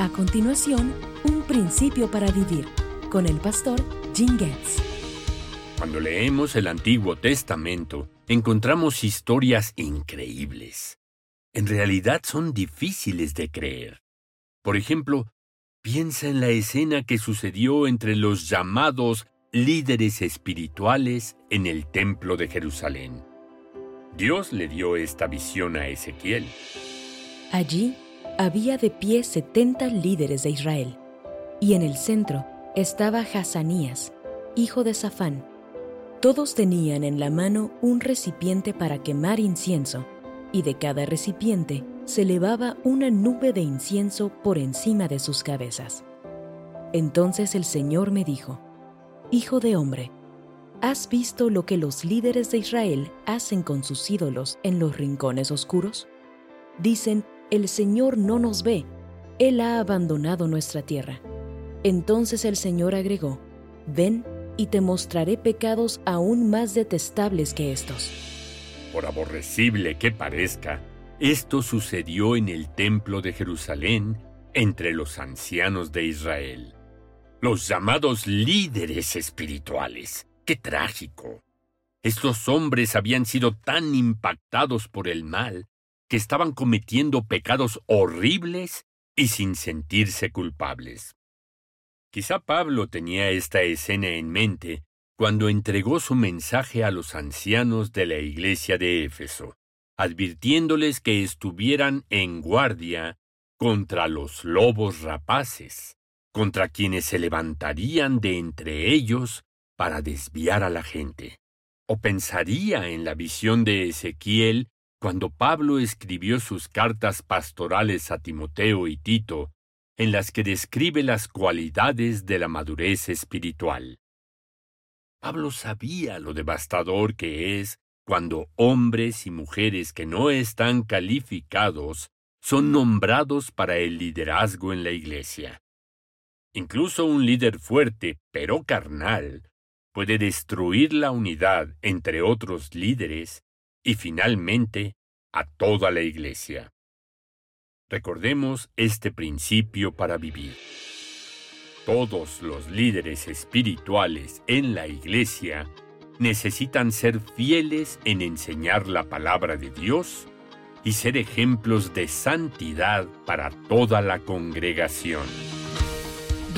A continuación, un principio para vivir con el pastor Jim Getz. Cuando leemos el Antiguo Testamento, encontramos historias increíbles. En realidad son difíciles de creer. Por ejemplo, piensa en la escena que sucedió entre los llamados líderes espirituales en el Templo de Jerusalén. Dios le dio esta visión a Ezequiel. Allí había de pie setenta líderes de Israel, y en el centro estaba Hazanías, hijo de Safán. Todos tenían en la mano un recipiente para quemar incienso, y de cada recipiente se elevaba una nube de incienso por encima de sus cabezas. Entonces el Señor me dijo, Hijo de hombre, ¿has visto lo que los líderes de Israel hacen con sus ídolos en los rincones oscuros? Dicen, el Señor no nos ve, Él ha abandonado nuestra tierra. Entonces el Señor agregó, ven y te mostraré pecados aún más detestables que estos. Por aborrecible que parezca, esto sucedió en el templo de Jerusalén entre los ancianos de Israel, los llamados líderes espirituales. ¡Qué trágico! Estos hombres habían sido tan impactados por el mal que estaban cometiendo pecados horribles y sin sentirse culpables. Quizá Pablo tenía esta escena en mente cuando entregó su mensaje a los ancianos de la iglesia de Éfeso, advirtiéndoles que estuvieran en guardia contra los lobos rapaces, contra quienes se levantarían de entre ellos para desviar a la gente. O pensaría en la visión de Ezequiel cuando Pablo escribió sus cartas pastorales a Timoteo y Tito, en las que describe las cualidades de la madurez espiritual. Pablo sabía lo devastador que es cuando hombres y mujeres que no están calificados son nombrados para el liderazgo en la iglesia. Incluso un líder fuerte, pero carnal, puede destruir la unidad entre otros líderes y finalmente a toda la Iglesia. Recordemos este principio para vivir. Todos los líderes espirituales en la Iglesia necesitan ser fieles en enseñar la palabra de Dios y ser ejemplos de santidad para toda la congregación.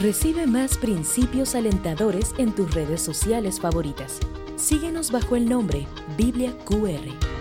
Recibe más principios alentadores en tus redes sociales favoritas. Síguenos bajo el nombre Biblia QR.